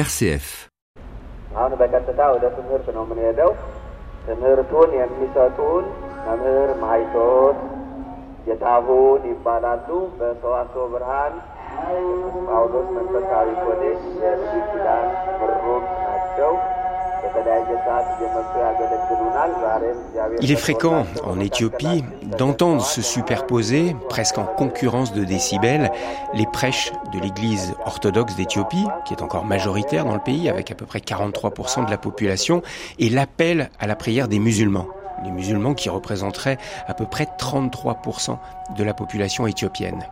RCF. አሁን በቀጥታ ወደ ትምህርት ነው የምንሄደው። ትምህርቱን የሚሰጡን መምህር ማይቶት ጌታሁን ይባላሉ። በሰዋስወ ብርሃን ቅዱስ ጳውሎስ መንፈሳዊ ኮሌጅ የብሉይ ኪዳን ምሩቅ ናቸው። Il est fréquent en Éthiopie d'entendre se superposer, presque en concurrence de décibels, les prêches de l'Église orthodoxe d'Éthiopie, qui est encore majoritaire dans le pays avec à peu près 43% de la population, et l'appel à la prière des musulmans. Les musulmans qui représenteraient à peu près 33% de la population éthiopienne.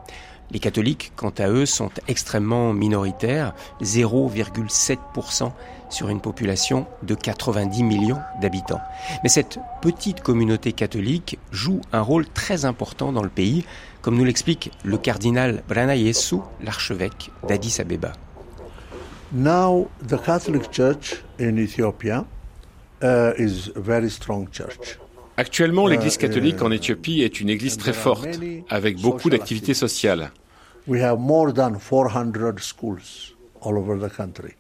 Les catholiques, quant à eux, sont extrêmement minoritaires, 0,7% sur une population de 90 millions d'habitants. Mais cette petite communauté catholique joue un rôle très important dans le pays, comme nous l'explique le cardinal Brana Yesu, l'archevêque d'Addis Abeba. Now, the Catholic Church in Ethiopia uh, is a very strong church. Actuellement, l'Église catholique en Éthiopie est une église très forte, avec beaucoup d'activités sociales. We have more than 400 schools all over the country.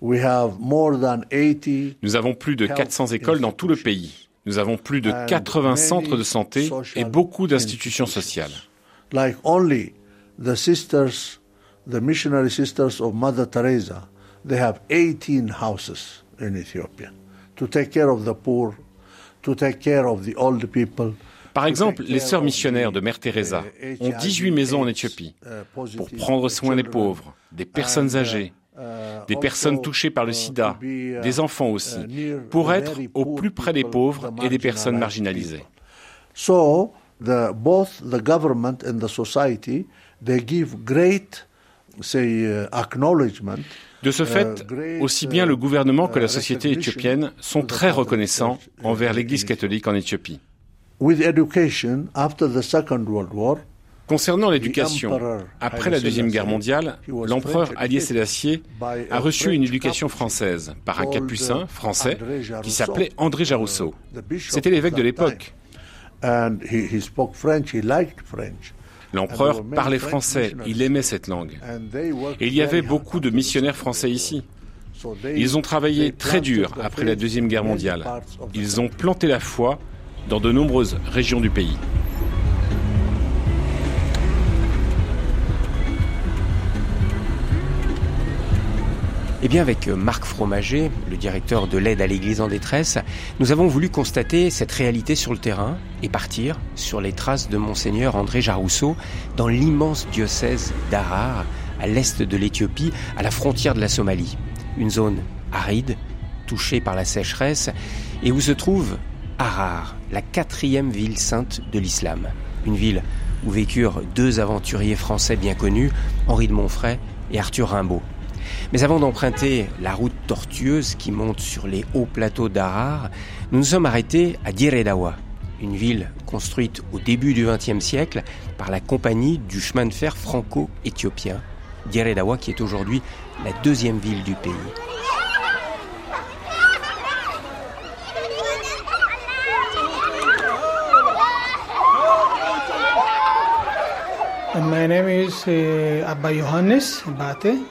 We have more than 80 Nous avons plus de 400 écoles dans tout le pays. Nous avons plus de 80 centres de santé et beaucoup d'institutions sociales. like only the sisters, the missionary sisters of Mother Teresa, they have 18 houses in Ethiopia to take care of the poor, Par exemple, les sœurs missionnaires de Mère Teresa ont 18 maisons en Éthiopie pour prendre soin des pauvres, des personnes âgées, des personnes touchées par le sida, des enfants aussi, pour être au plus près des pauvres et des personnes marginalisées. So the, both the government and the society they give great say uh, acknowledgement De ce fait, aussi bien le gouvernement que la société éthiopienne sont très reconnaissants envers l'Église catholique en Éthiopie. Concernant l'éducation, après la Deuxième Guerre mondiale, l'empereur Haïlé Sélassié a reçu une éducation française par un capucin français qui s'appelait André Jarousseau. C'était l'évêque de l'époque. L'empereur parlait français, il aimait cette langue. Et il y avait beaucoup de missionnaires français ici. Ils ont travaillé très dur après la Deuxième Guerre mondiale. Ils ont planté la foi dans de nombreuses régions du pays. Eh bien, avec Marc Fromager, le directeur de l'aide à l'Église en détresse, nous avons voulu constater cette réalité sur le terrain et partir sur les traces de Monseigneur André Jarousseau dans l'immense diocèse d'Harar, à l'est de l'Éthiopie, à la frontière de la Somalie. Une zone aride, touchée par la sécheresse, et où se trouve Harar, la quatrième ville sainte de l'islam. Une ville où vécurent deux aventuriers français bien connus, Henri de Montfray et Arthur Rimbaud. Mais avant d'emprunter la route tortueuse qui monte sur les hauts plateaux d'Harar, nous nous sommes arrêtés à Diredawa, une ville construite au début du XXe siècle par la compagnie du chemin de fer franco-éthiopien. Diredawa qui est aujourd'hui la deuxième ville du pays. My name is uh, Abba Johannes Bate,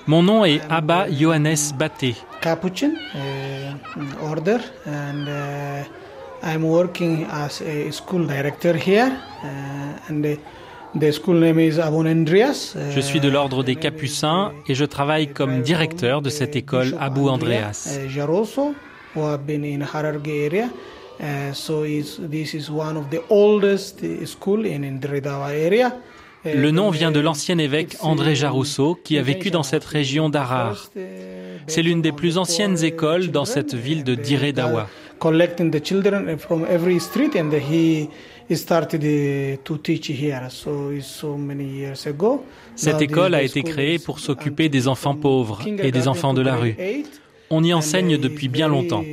Mon nom est Abba Johannes Baté. Capuchin uh, order, and uh, I'm working as a school director here. And the, school name is Andreas. Je suis de l'ordre des Capucins et je travaille comme directeur de cette école Abu Andreas. Jaroso, who have been in Hararge area. So this is one of the oldest school in, in the Redawa area. Uh, Le nom vient de uh, l'ancien évêque André uh, Jarousseau qui a vécu dans cette région d'Harar. C'est l'une des plus anciennes écoles dans cette ville de started uh. Cette école a été créée pour s'occuper des enfants pauvres et des enfants de la rue. On y enseigne it's depuis bien longtemps.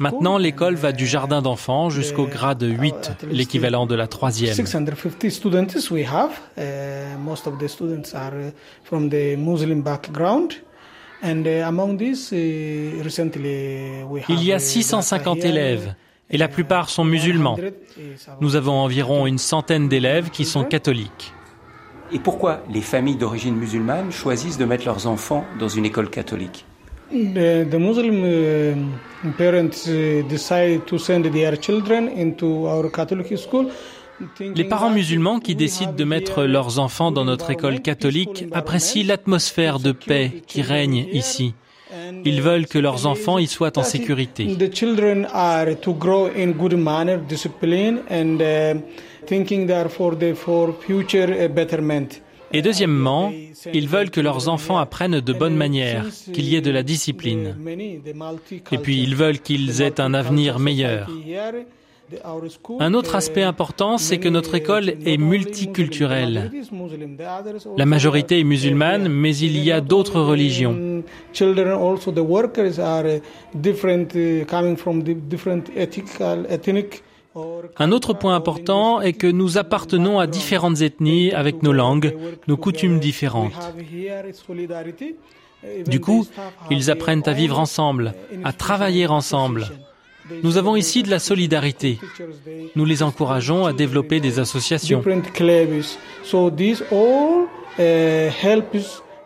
Maintenant, l'école va du jardin d'enfants jusqu'au the- grade uh, 8, at least l'équivalent de la troisième. 650 students we have. Uh, most of the students are uh, from the Muslim background. And uh, Il y a uh, 650 Dhaka here. élèves et la plupart sont musulmans. 100 is about Nous avons environ une centaine d'élèves qui sont catholiques. Et pourquoi les familles d'origine musulmane choisissent de mettre leurs enfants dans une école catholique? The, the Muslim uh, parents uh, decide to send their children into our Catholic school. Les parents musulmans qui décident de mettre leurs enfants dans notre école catholique apprécient l'atmosphère de paix qui règne ici. Ils veulent que leurs enfants y soient en sécurité. Et deuxièmement, ils veulent que leurs enfants apprennent de bonnes manières, qu'il y ait de la discipline. Et puis ils veulent qu'ils aient un avenir meilleur. Un autre aspect important, c'est que notre école est multiculturelle. La majorité est musulmane, mais il y a d'autres religions. Un autre point important est que nous appartenons à différentes ethnies avec nos langues, nos coutumes différentes. Du coup, ils apprennent à vivre ensemble, à travailler ensemble. Nous avons ici de la solidarité. Nous les encourageons à développer des associations.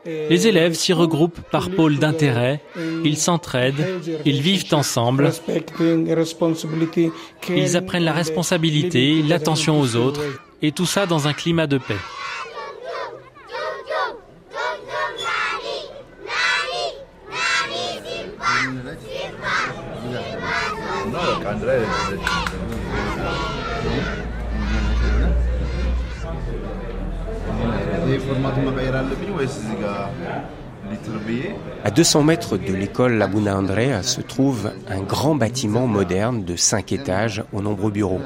Les élèves s'y regroupent par pôle d'intérêt, ils s'entraident, ils vivent ensemble, ils apprennent la responsabilité, l'attention aux autres, et tout ça dans un climat de paix. À 200 mètres de l'école Laguna Andrea se trouve un grand bâtiment moderne de 5 étages aux nombreux bureaux.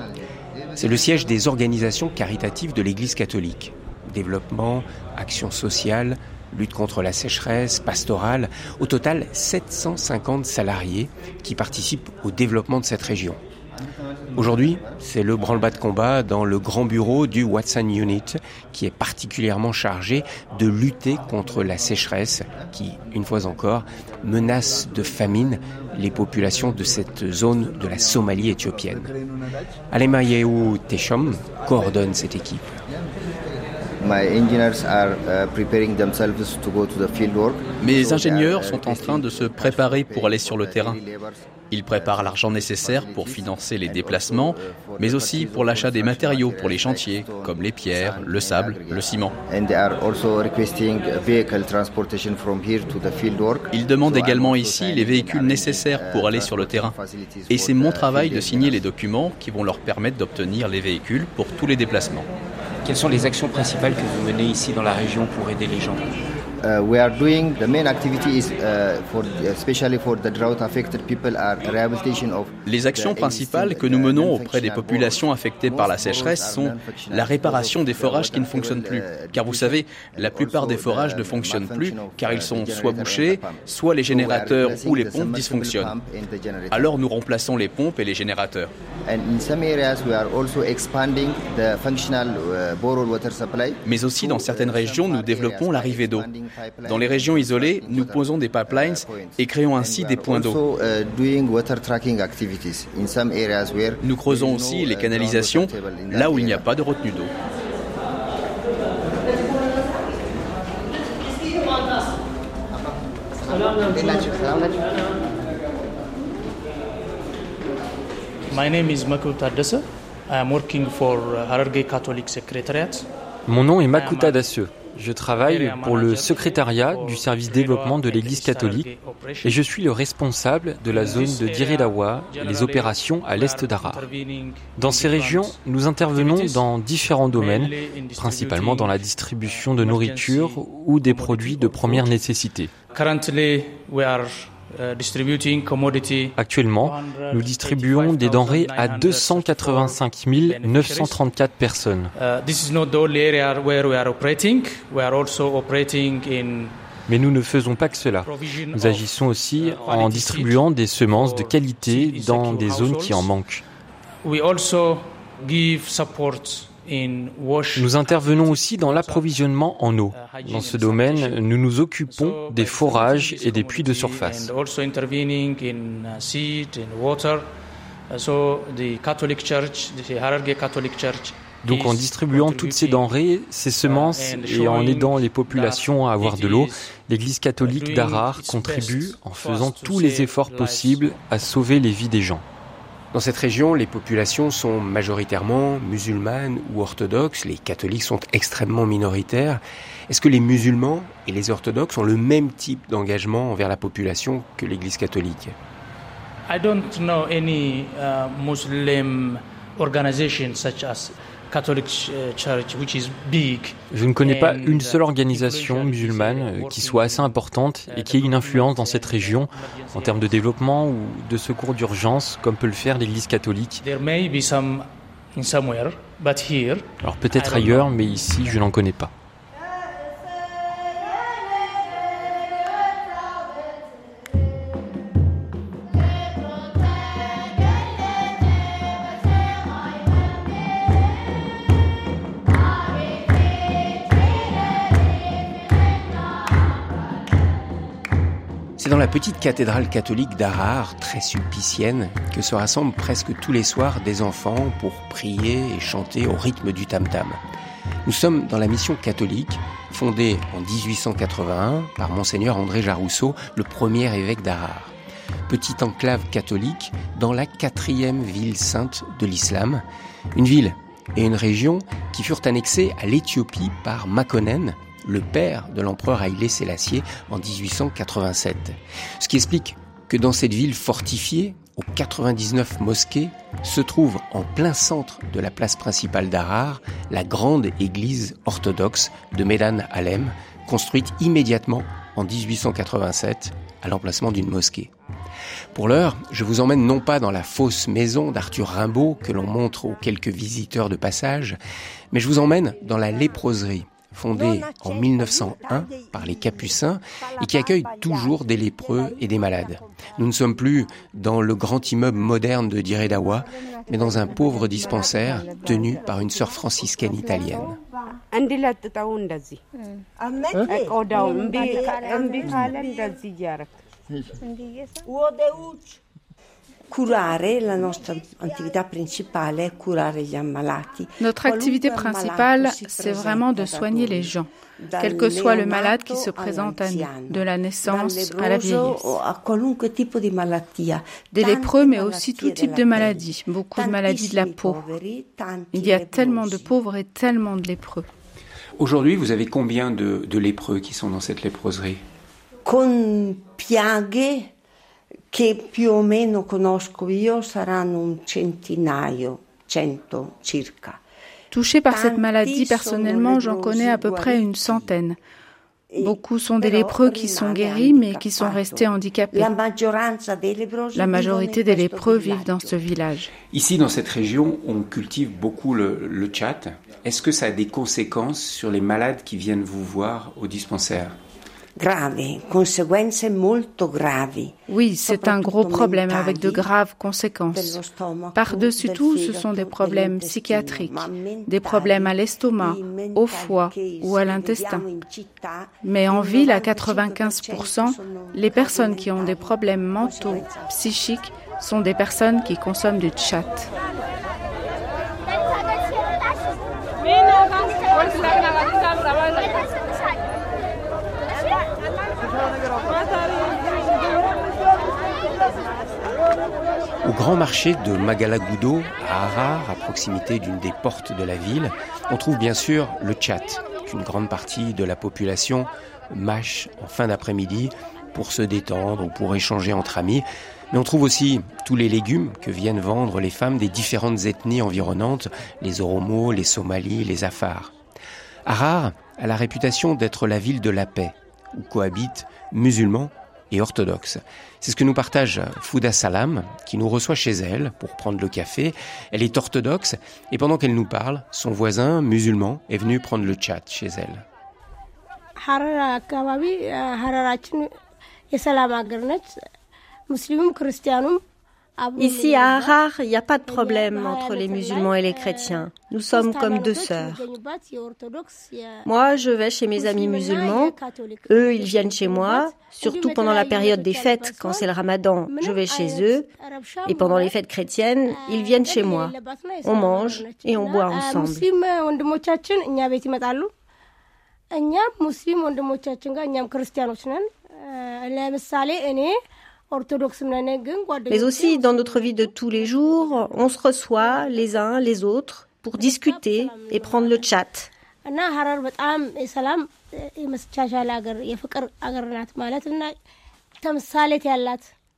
C'est le siège des organisations caritatives de l'Église catholique. Développement, action sociale, lutte contre la sécheresse, pastorale. Au total, 750 salariés qui participent au développement de cette région. Aujourd'hui, c'est le branle-bas de combat dans le grand bureau du Watson Unit qui est particulièrement chargé de lutter contre la sécheresse qui, une fois encore, menace de famine les populations de cette zone de la Somalie éthiopienne. Alemayehu Teshom coordonne cette équipe. Mes ingénieurs sont en train de se préparer pour aller sur le terrain. Ils préparent l'argent nécessaire pour financer les déplacements, mais aussi pour l'achat des matériaux pour les chantiers, comme les pierres, le sable, le ciment. Ils demandent également ici les véhicules nécessaires pour aller sur le terrain. Et c'est mon travail de signer les documents qui vont leur permettre d'obtenir les véhicules pour tous les déplacements. Quelles sont les actions principales que vous menez ici dans la région pour aider les gens? Les actions principales que nous menons auprès des populations affectées par la sécheresse sont la réparation des forages qui ne fonctionnent plus. Car vous savez, la plupart des forages ne fonctionnent plus car ils sont soit bouchés, soit les générateurs ou les pompes dysfonctionnent. Alors nous remplaçons les pompes et les générateurs. Mais aussi dans certaines régions, nous développons l'arrivée d'eau. Dans les régions isolées, nous posons des pipelines et créons ainsi des points d'eau. Nous creusons aussi les canalisations là où il n'y a pas de retenue d'eau. My name is. I am working for Hararge Catholic Secretariat. Mon nom est Makuta Dasseux. Je travaille pour le secrétariat du service développement de l'Église catholique et je suis le responsable de la zone de Diridawa et les opérations à l'est d'Arar. Dans ces régions, nous intervenons dans différents domaines, principalement dans la distribution de nourriture ou des produits de première nécessité. Actuellement, nous distribuons des denrées à 285 934 personnes. Mais nous ne faisons pas que cela. Nous agissons aussi en distribuant des semences de qualité dans des zones qui en manquent. Nous intervenons aussi dans l'approvisionnement en eau. Dans ce domaine, nous nous occupons des forages et des puits de surface. Donc en distribuant toutes ces denrées, ces semences et en aidant les populations à avoir de l'eau, l'Église catholique d'Arar contribue en faisant tous les efforts possibles à sauver les vies des gens. Dans cette région, les populations sont majoritairement musulmanes ou orthodoxes, les catholiques sont extrêmement minoritaires. Est-ce que les musulmans et les orthodoxes ont le même type d'engagement envers la population que l'Église catholique? I don't know any uh, Muslim organization such as Je ne connais pas une seule organisation musulmane euh, qui soit assez importante et qui ait une influence dans cette région en termes de développement ou de secours d'urgence comme peut le faire l'Église catholique. Alors peut-être ailleurs, mais ici je n'en connais pas. Petite cathédrale catholique d'Arar, très sulpicienne, que se rassemblent presque tous les soirs des enfants pour prier et chanter au rythme du tam-tam. Nous sommes dans la mission catholique, fondée en 1881 par Monseigneur André Jarousseau, le premier évêque d'Arar. Petite enclave catholique dans la quatrième ville sainte de l'islam, une ville et une région qui furent annexées à l'Éthiopie par Makonnen, le père de l'empereur Haïlé Sélassié en 1887. Ce qui explique que dans cette ville fortifiée, aux 99 mosquées, se trouve en plein centre de la place principale d'Arar la grande église orthodoxe de Medan Alem, construite immédiatement en 1887 à l'emplacement d'une mosquée. Pour l'heure, je vous emmène non pas dans la fausse maison d'Arthur Rimbaud que l'on montre aux quelques visiteurs de passage, mais je vous emmène dans la léproserie, fondée en 1901 par les Capucins et qui accueille toujours des lépreux et des malades. Nous ne sommes plus dans le grand immeuble moderne de Diredawa, mais dans un pauvre dispensaire tenu par une sœur franciscaine italienne. Notre activité principale, c'est vraiment de soigner les gens, quel que soit le malade qui se présente à nous, de la naissance à la vieillesse. Des lépreux, mais aussi tout type de maladies, beaucoup de maladies de la peau. Il y a tellement de pauvres et tellement de lépreux. Aujourd'hui, vous avez combien de, de lépreux qui sont dans cette léproserie? Con piaghe che più o meno conosco io saranno un centinaio, cento circa. Touchés par cette maladie, personnellement, j'en connais à peu près une centaine. Beaucoup sont des lépreux qui sont guéris mais qui sont restés handicapés. La majorité des lépreux vivent dans ce village. Ici, dans cette région, on cultive beaucoup le, le chat. Est-ce que ça a des conséquences sur les malades qui viennent vous voir au dispensaire? Oui, c'est un gros problème avec de graves conséquences. Par-dessus tout, ce sont des problèmes psychiatriques, des problèmes à l'estomac, au foie ou à l'intestin. Mais en ville, à 95%, les personnes qui ont des problèmes mentaux, psychiques, sont des personnes qui consomment du chat. Au grand marché de Magalagudo, à Harar, à proximité d'une des portes de la ville, on trouve bien sûr le chat, qu'une grande partie de la population mâche en fin d'après-midi pour se détendre ou pour échanger entre amis. Mais on trouve aussi tous les légumes que viennent vendre les femmes des différentes ethnies environnantes, les Oromos, les Somalis, les Afars. Harar a la réputation d'être la ville de la paix, où cohabitent musulmans et orthodoxes. C'est ce que nous partage Fouda Salam, qui nous reçoit chez elle pour prendre le café. Elle est orthodoxe et pendant qu'elle nous parle, son voisin musulman est venu prendre le chat chez elle. Ici, à Harar, il n'y a pas de problème entre les musulmans et les chrétiens. Nous sommes comme deux sœurs. Moi, je vais chez mes amis musulmans. Eux, ils viennent chez moi. Surtout pendant la période des fêtes, quand c'est le ramadan, je vais chez eux. Et pendant les fêtes chrétiennes, ils viennent chez moi. On mange et on boit ensemble. Mais aussi dans notre vie de tous les jours, on se reçoit les uns les autres pour discuter et prendre le chat.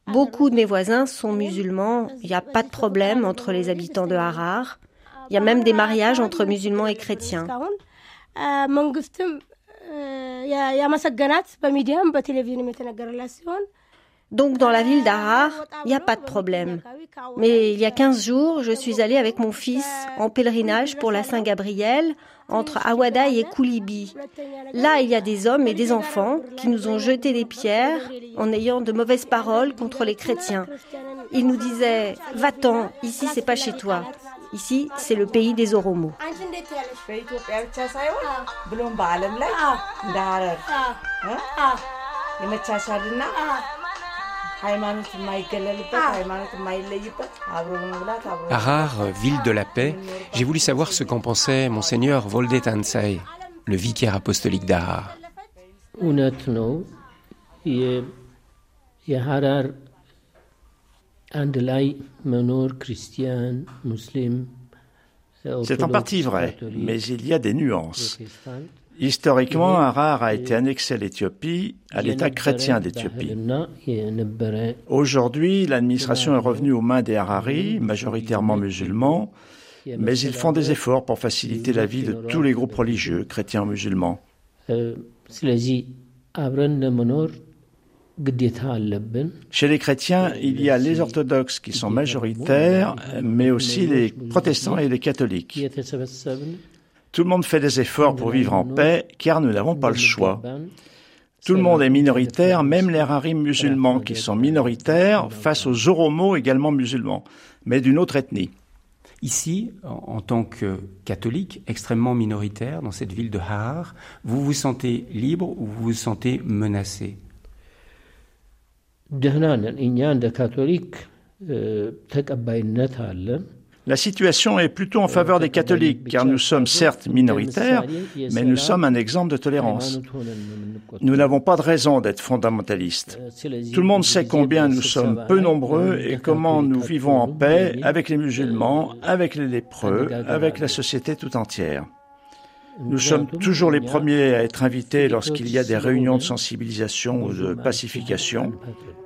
Beaucoup de mes voisins sont musulmans. Il n'y a pas de problème entre les habitants de Harar. Il y a même des mariages entre musulmans et chrétiens. Donc dans la ville d'Harar, il n'y a pas de problème. Mais il y a 15 jours, je suis allée avec mon fils en pèlerinage pour la Saint-Gabriel entre Awadai et Koulibi. Là, il y a des hommes et des enfants qui nous ont jeté des pierres en ayant de mauvaises paroles contre les chrétiens. Ils nous disaient Va-t'en, ici c'est pas chez toi. Ici, c'est le pays des Oromos. Harar, ville de la paix, j'ai voulu savoir ce qu'en pensait monseigneur Volde Tansai, le vicaire apostolique d'Harar. C'est en partie vrai, mais il y a des nuances. Historiquement, Harar a été annexé à l'Éthiopie, à l'État chrétien d'Éthiopie. Aujourd'hui, l'administration est revenue aux mains des Hararis, majoritairement musulmans, mais ils font des efforts pour faciliter la vie de tous les groupes religieux, chrétiens ou musulmans. Chez les chrétiens, il y a les orthodoxes qui sont majoritaires, mais aussi les protestants et les catholiques. Tout le monde fait des efforts pour vivre en paix, car nous n'avons pas le choix. Tout le monde est minoritaire, même les Harim musulmans qui sont minoritaires face aux Oromos également musulmans, mais d'une autre ethnie. Ici, en, tant que catholique extrêmement minoritaire dans cette ville de Harar, vous vous sentez libre ou vous vous sentez menacé? La situation est plutôt en faveur des catholiques, car nous sommes certes minoritaires, mais nous sommes un exemple de tolérance. Nous n'avons pas de raison d'être fondamentalistes. Tout le monde sait combien nous sommes peu nombreux et comment nous vivons en paix avec les musulmans, avec les lépreux, avec la société tout entière. Nous sommes toujours les premiers à être invités lorsqu'il y a des réunions de sensibilisation ou de pacification.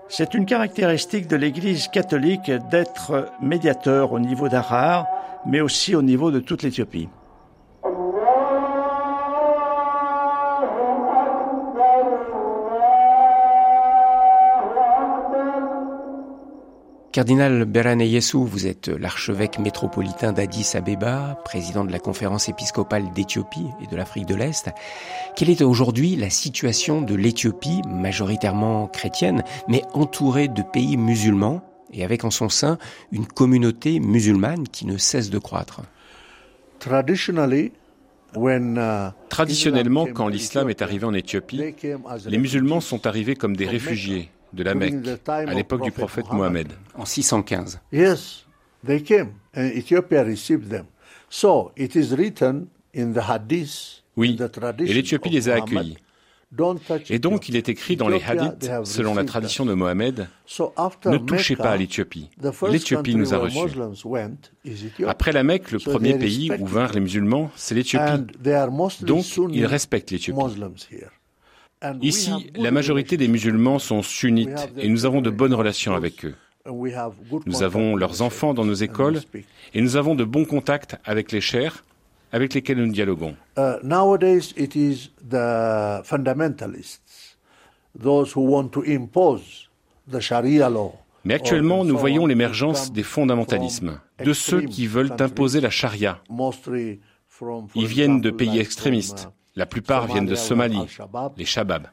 C'est une caractéristique de l'Église catholique d'être médiateur au niveau d'Arar, mais aussi au niveau de toute l'Éthiopie. Cardinal Berane Yesu, vous êtes l'archevêque métropolitain d'Addis Abeba, président de la conférence épiscopale d'Éthiopie et de l'Afrique de l'Est. Quelle est aujourd'hui la situation de l'Éthiopie, majoritairement chrétienne, mais entourée de pays musulmans et avec en son sein une communauté musulmane qui ne cesse de croître? Uh, Traditionnellement, quand l'islam est arrivé en Éthiopie, les musulmans sont arrivés comme des réfugiés de la Mecque à l'époque du prophète Mohammed. En 615. Yes, they came and Ethiopia received them. So it is written in the hadith, oui, et l'Éthiopie les a accueillis. Et donc il est écrit dans les hadiths, selon la tradition de Mohammed, ne touchez pas à l'Éthiopie. L'Éthiopie nous a reçus. Après la Mecque, le premier pays où vinrent les musulmans, c'est l'Éthiopie. Donc ils respectent l'Éthiopie. Ici, la majorité des musulmans sont sunnites et nous avons de bonnes relations avec eux. Nous avons leurs enfants dans nos écoles et nous avons de bons contacts avec les chers avec lesquels nous dialoguons. Uh. Mais actuellement, nous voyons l'émergence des fondamentalismes, de ceux qui veulent imposer la charia. Ils viennent de pays extrémistes, la plupart viennent de Somalie, les Shabab.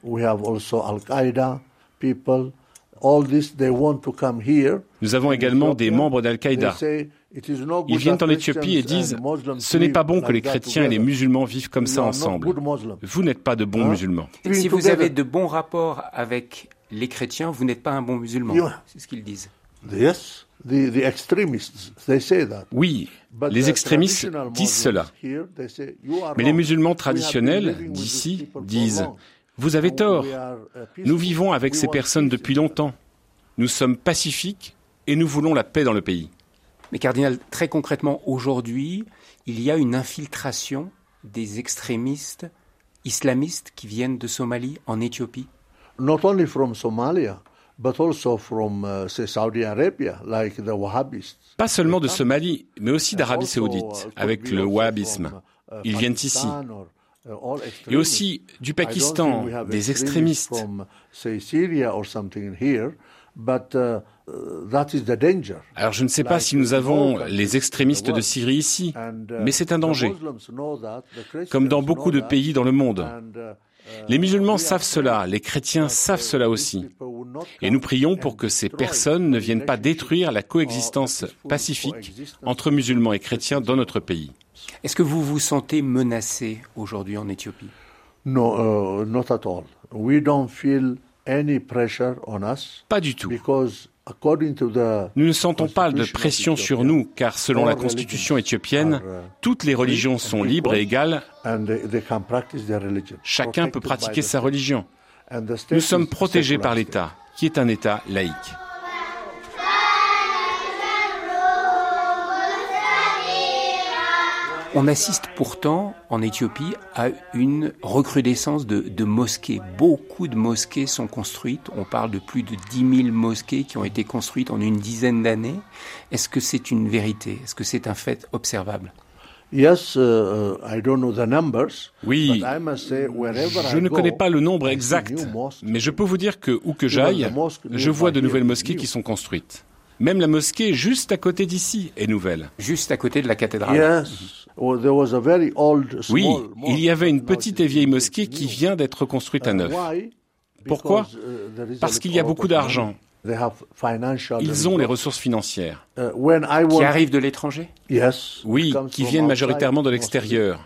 Nous avons également des membres d'Al-Qaïda. Ils viennent en Éthiopie et disent Ce n'est pas bon que les chrétiens et les musulmans vivent comme ça ensemble. Vous n'êtes pas de bons musulmans. Si vous avez de bons rapports avec les chrétiens, vous n'êtes pas un bon musulman. C'est ce qu'ils disent. Oui, les extrémistes disent cela. Mais les musulmans traditionnels d'ici disent Vous avez tort. Nous vivons avec ces personnes depuis longtemps. Nous sommes pacifiques et nous voulons la paix dans le pays. Mais cardinal, très concrètement, aujourd'hui, il y a une infiltration des extrémistes islamistes qui viennent de Somalie en Éthiopie. Not only from Somalia, but also from, uh, Saudi Arabia, like the Wahhabists. Pas seulement de Somalie, mais aussi d'Arabie saoudite, avec le wahhabisme. Uh, Ils viennent ici. Uh, Et aussi du Pakistan, des extrémistes. Alors je ne sais pas si nous avons les extrémistes de Syrie ici, mais c'est un danger, comme dans beaucoup de pays dans le monde. Les musulmans savent cela, les chrétiens savent cela aussi. Et nous prions pour que ces personnes ne viennent pas détruire la coexistence pacifique entre musulmans et chrétiens dans notre pays. Est-ce que vous vous sentez menacé aujourd'hui en Éthiopie? No, uh, not at all. We don't feel any pressure on us. Pas du tout. Nous ne sentons pas de pression sur nous, car selon la constitution éthiopienne, toutes les religions sont libres et égales. Chacun peut pratiquer sa religion. Nous sommes protégés par l'État, qui est un État laïque. On assiste pourtant en Éthiopie à une recrudescence de, mosquées. Beaucoup de mosquées sont construites. On parle de plus de 10 000 mosquées qui ont été construites en une dizaine d'années. Est-ce que c'est une vérité? Est-ce que c'est un fait observable? Yes, uh, I don't know the numbers, oui, je ne connais pas le nombre exact, mais je peux vous dire que où que j'aille, je vois de nouvelles mosquées qui sont construites. Même la mosquée juste à côté d'ici est nouvelle. Juste à côté de la cathédrale. Oui, il y avait une petite et vieille mosquée qui vient d'être reconstruite à neuf. Pourquoi? Uh, Parce qu'il y a beaucoup d'argent. Ils ont les ressources financières. Uh, qui arrivent de l'étranger Oui, qui viennent majoritairement de l'extérieur.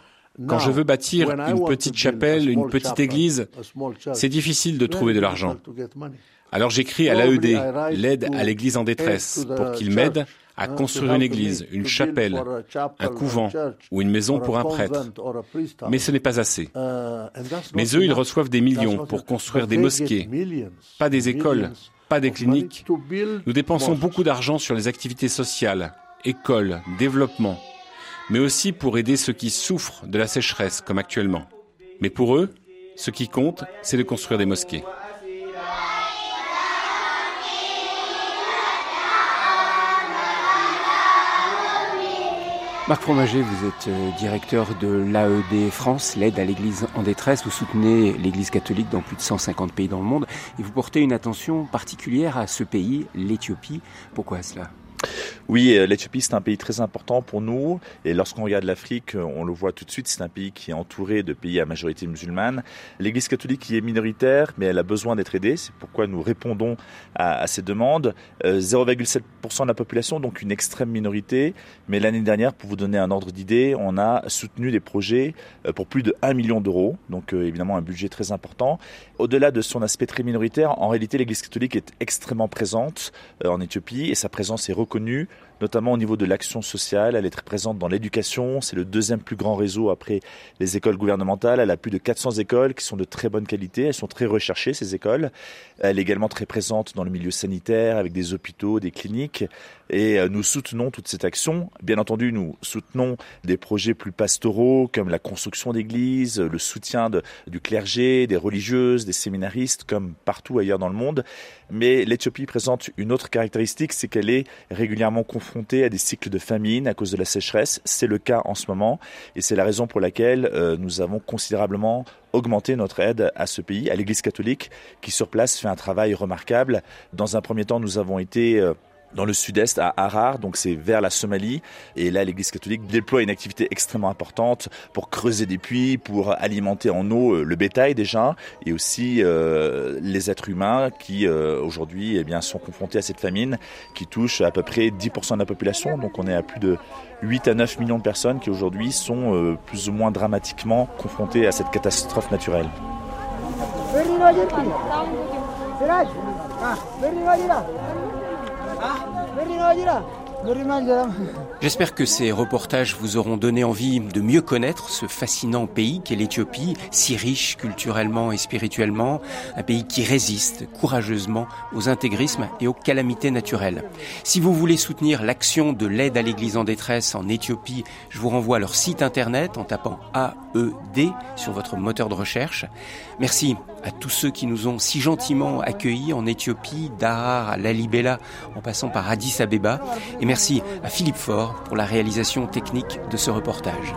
Quand je veux bâtir une petite chapelle, une petite église, c'est difficile de trouver de l'argent. Alors j'écris à l'AED, l'aide à l'église en détresse, pour qu'ils m'aident à construire une église, une chapelle, un couvent ou une maison pour un prêtre. Mais ce n'est pas assez. Mais eux, ils reçoivent des millions pour construire des mosquées, pas des écoles, pas des cliniques. Nous dépensons beaucoup d'argent sur les activités sociales, écoles, développement, mais aussi pour aider ceux qui souffrent de la sécheresse comme actuellement. Mais pour eux, ce qui compte, c'est de construire des mosquées. Marc Fromager, vous êtes euh, directeur de l'AED France, l'aide à l'Église en détresse. Vous soutenez l'Église catholique dans plus de 150 pays dans le monde et vous portez une attention particulière à ce pays, l'Éthiopie. Pourquoi cela? Oui, euh, l'Éthiopie, c'est un pays très important pour nous. Et lorsqu'on regarde l'Afrique, euh, on le voit tout de suite, c'est un pays qui est entouré de pays à majorité musulmane. L'Église catholique y est minoritaire, mais elle a besoin d'être aidée. C'est pourquoi nous répondons à, ces demandes. 0,7% euh, de la population, donc une extrême minorité. Mais l'année dernière, pour vous donner un ordre d'idée, on a soutenu des projets pour plus de 1 million d'euros. Donc évidemment, un budget très important. Au-delà de son aspect très minoritaire, en réalité, l'Église catholique est extrêmement présente en Éthiopie et sa présence est reconnue connu notamment au niveau de l'action sociale. Elle est très présente dans l'éducation. C'est le deuxième plus grand réseau après les écoles gouvernementales. Elle a plus de 400 écoles qui sont de très bonne qualité. Elles sont très recherchées, ces écoles. Elle est également très présente dans le milieu sanitaire avec des hôpitaux, des cliniques. Et euh, nous soutenons toute cette action. Bien entendu, nous soutenons des projets plus pastoraux comme la construction d'églises, le soutien du clergé, des religieuses, des séminaristes, comme partout ailleurs dans le monde. Mais l'Éthiopie présente une autre caractéristique, c'est qu'elle est régulièrement confrontée à des cycles de famine à cause de la sécheresse. C'est le cas en ce moment. Et c'est la raison pour laquelle euh, nous avons considérablement augmenté notre aide à ce pays, à l'Église catholique, qui sur place fait un travail remarquable. Dans un premier temps, nous avons été... Dans le sud-est à Harar, donc c'est vers la Somalie. Et là, l'Église catholique déploie une activité extrêmement importante pour creuser des puits, pour alimenter en eau euh, le bétail déjà, et aussi euh, les êtres humains qui euh, aujourd'hui eh bien sont confrontés à cette famine qui touche à peu près 10% de la population. Donc on est à plus de 8 à 9 millions de personnes qui aujourd'hui sont plus ou moins dramatiquement confrontées à cette catastrophe naturelle. Ah, no, no, J'espère que ces reportages vous auront donné envie de mieux connaître ce fascinant pays qu'est l'Éthiopie, si riche culturellement et spirituellement, un pays qui résiste courageusement aux intégrismes et aux calamités naturelles. Si vous voulez soutenir l'action de l'aide à l'Église en détresse en Éthiopie, je vous renvoie à leur site internet en tapant AED sur votre moteur de recherche. Merci à tous ceux qui nous ont si gentiment accueillis en Éthiopie, d'Arar à Lalibela, en passant par Addis Abeba. Merci à Philippe Faure pour la réalisation technique de ce reportage.